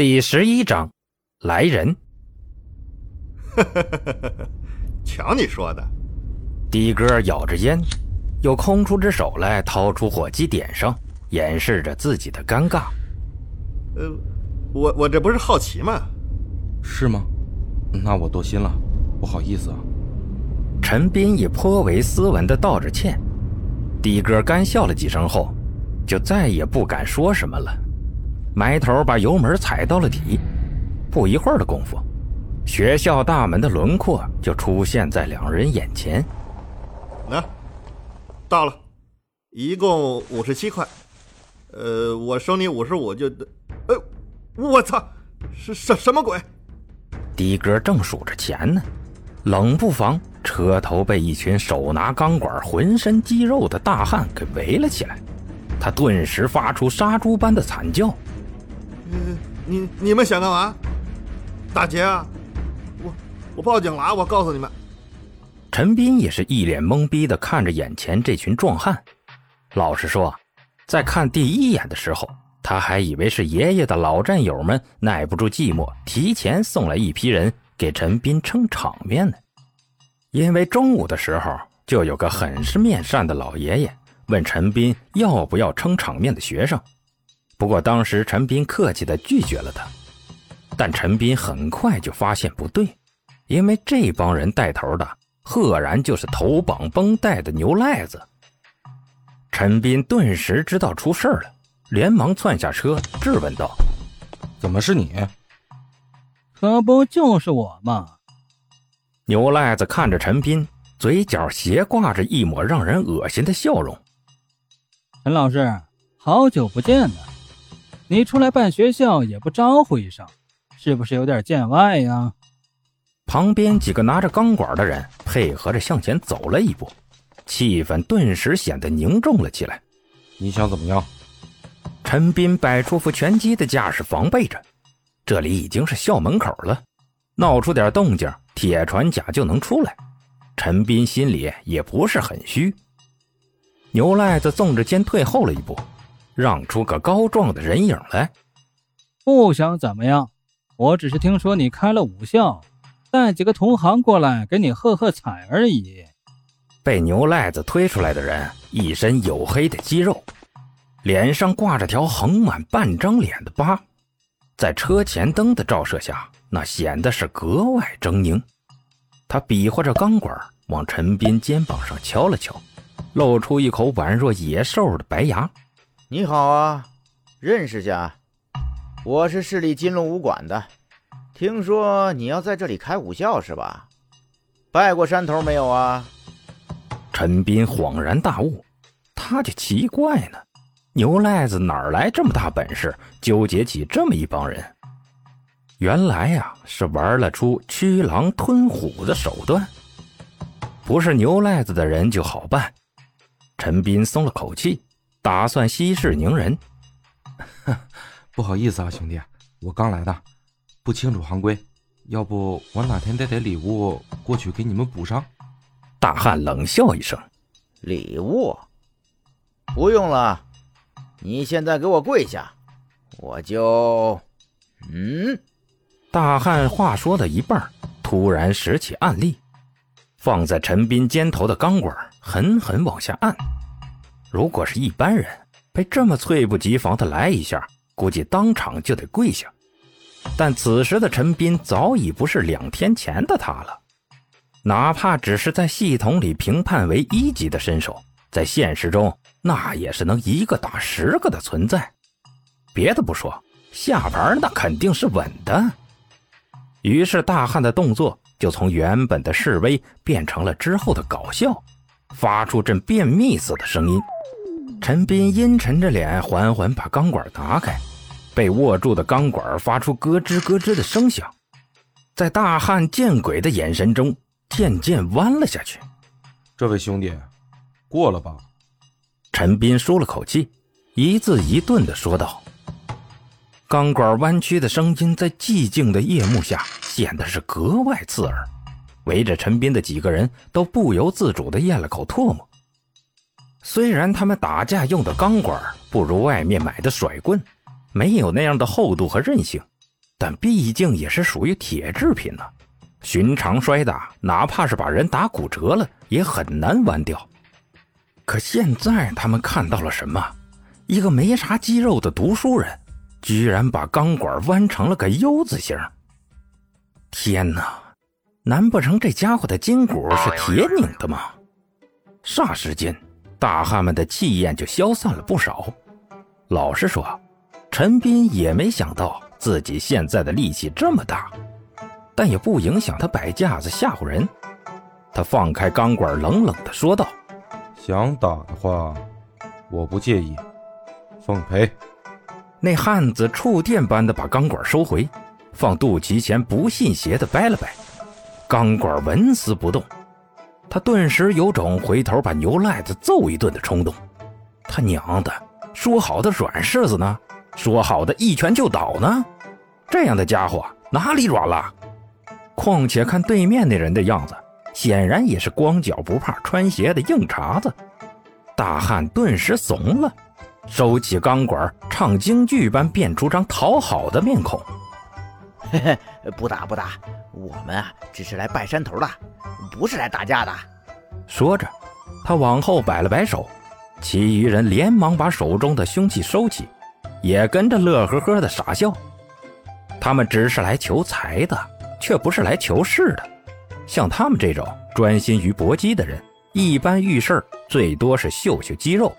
第十一章，来人。瞧你说的，的哥咬着烟，又空出只手来，掏出火机点上，掩饰着自己的尴尬。呃，我我这不是好奇吗？是吗？那我多心了，不好意思啊。陈斌也颇为斯文的道着歉。的哥干笑了几声后，就再也不敢说什么了，埋头把油门踩到了底。不一会儿的功夫，学校大门的轮廓就出现在两人眼前。那，到了，一共五十七块。呃，我收你五十五就……呃，我操，是什什么鬼？的哥正数着钱呢，冷不防车头被一群手拿钢管、浑身肌肉的大汉给围了起来，他顿时发出杀猪般的惨叫。你你们想干嘛？打劫啊！我我报警了啊，我告诉你们。陈斌也是一脸懵逼的看着眼前这群壮汉。老实说，在看第一眼的时候，他还以为是爷爷的老战友们耐不住寂寞，提前送来一批人给陈斌撑场面呢。因为中午的时候，就有个很是面善的老爷爷问陈斌要不要撑场面的学生，不过当时陈斌客气的拒绝了他。但陈斌很快就发现不对，因为这帮人带头的，赫然就是头绑绷带的牛赖子。陈斌顿时知道出事了，连忙窜下车，质问道：“怎么是你？可不就是我吗？”牛赖子看着陈斌，嘴角斜挂着一抹让人恶心的笑容。“陈老师，好久不见呢，你出来办学校也不招呼一声。”是不是有点见外呀？旁边几个拿着钢管的人配合着向前走了一步，气氛顿时显得凝重了起来。你想怎么样？陈斌摆出副拳击的架势防备着。这里已经是校门口了，闹出点动静，铁船甲就能出来。陈斌心里也不是很虚。牛赖子纵着肩退后了一步，让出个高壮的人影来。不想怎么样。我只是听说你开了武校，带几个同行过来给你喝喝彩而已。被牛赖子推出来的人一身黝黑的肌肉，脸上挂着条横满半张脸的疤，在车前灯的照射下，那显得是格外狰狞。他比划着钢管往陈斌肩膀上敲了敲，露出一口宛若野兽的白牙：“你好啊，认识下。”我是市里金龙武馆的，听说你要在这里开武校是吧？拜过山头没有啊？陈斌恍然大悟，他就奇怪呢，牛赖子哪来这么大本事，纠结起这么一帮人？原来呀，是玩了出驱狼吞虎的手段。不是牛赖子的人就好办。陈斌松了口气，打算息事宁人。不好意思啊，兄弟，我刚来的，不清楚行规，要不我哪天带点礼物过去给你们补上？大汉冷笑一声：“礼物不用了，你现在给我跪下，我就……嗯。”大汉话说到一半，突然拾起暗力，放在陈斌肩头的钢管狠狠往下按。如果是一般人，被这么猝不及防的来一下，估计当场就得跪下，但此时的陈斌早已不是两天前的他了。哪怕只是在系统里评判为一级的身手，在现实中那也是能一个打十个的存在。别的不说，下盘那肯定是稳的。于是大汉的动作就从原本的示威变成了之后的搞笑，发出阵便秘似的声音。陈斌阴沉着脸，缓缓把钢管打开。被握住的钢管发出咯吱咯吱的声响，在大汉见鬼的眼神中渐渐弯了下去。这位兄弟，过了吧？陈斌舒了口气，一字一顿地说道。钢管弯曲的声音在寂静的夜幕下显得是格外刺耳，围着陈斌的几个人都不由自主地咽了口唾沫。虽然他们打架用的钢管不如外面买的甩棍。没有那样的厚度和韧性，但毕竟也是属于铁制品呢，寻常摔打，哪怕是把人打骨折了，也很难弯掉。可现在他们看到了什么？一个没啥肌肉的读书人，居然把钢管弯成了个 U 字形。天哪！难不成这家伙的筋骨是铁拧的吗？霎时间，大汉们的气焰就消散了不少。老实说，陈斌也没想到自己现在的力气这么大，但也不影响他摆架子吓唬人。他放开钢管，冷冷地说道：“想打的话，我不介意，奉陪。”那汉子触电般的把钢管收回，放肚脐前，不信邪的掰了掰。钢管纹丝不动，他顿时有种回头把牛赖子揍一顿的冲动。他娘的，说好的软柿子呢？说好的一拳就倒呢？这样的家伙哪里软了？况且看对面那人的样子，显然也是光脚不怕穿鞋的硬茬子。大汉顿时怂了，收起钢管，唱京剧般变出张讨好的面孔。嘿嘿，不打不打。我们啊，只是来拜山头的，不是来打架的。说着，他往后摆了摆手，其余人连忙把手中的凶器收起，也跟着乐呵呵的傻笑。他们只是来求财的，却不是来求事的。像他们这种专心于搏击的人，一般遇事最多是秀秀肌肉，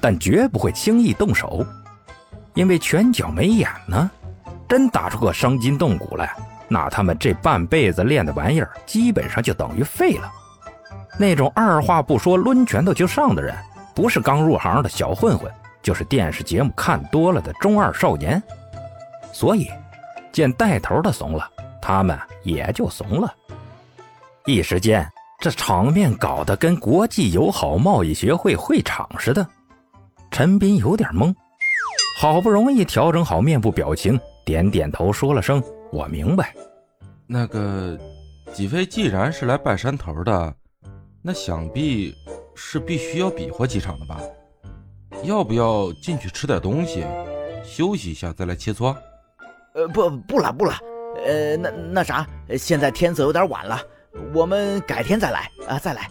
但绝不会轻易动手，因为拳脚没眼呢。真打出个伤筋动骨来。那他们这半辈子练的玩意儿，基本上就等于废了。那种二话不说抡拳头就上的人，不是刚入行的小混混，就是电视节目看多了的中二少年。所以，见带头的怂了，他们也就怂了。一时间，这场面搞得跟国际友好贸易协会会场似的。陈斌有点懵，好不容易调整好面部表情，点点头，说了声。我明白，那个几位既然是来拜山头的，那想必是必须要比划几场的吧？要不要进去吃点东西，休息一下再来切磋？呃，不，不了，不了。呃，那那啥，现在天色有点晚了，我们改天再来啊，再来。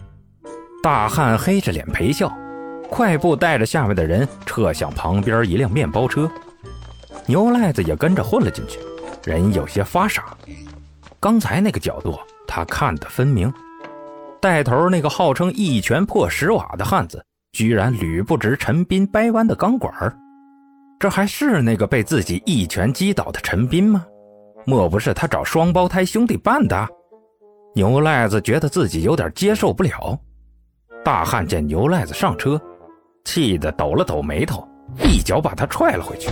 大汉黑着脸陪笑，快步带着下面的人撤向旁边一辆面包车，牛赖子也跟着混了进去。人有些发傻，刚才那个角度他看得分明。带头那个号称一拳破十瓦的汉子，居然捋不直陈斌掰弯的钢管这还是那个被自己一拳击倒的陈斌吗？莫不是他找双胞胎兄弟扮的？牛赖子觉得自己有点接受不了。大汉见牛赖子上车，气得抖了抖眉头，一脚把他踹了回去。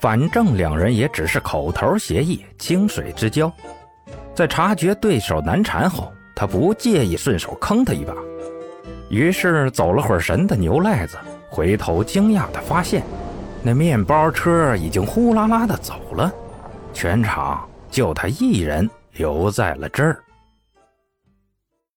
反正两人也只是口头协议，清水之交。在察觉对手难缠后，他不介意顺手坑他一把。于是走了会儿神的牛赖子回头惊讶地发现，那面包车已经呼啦啦地走了，全场就他一人留在了这儿。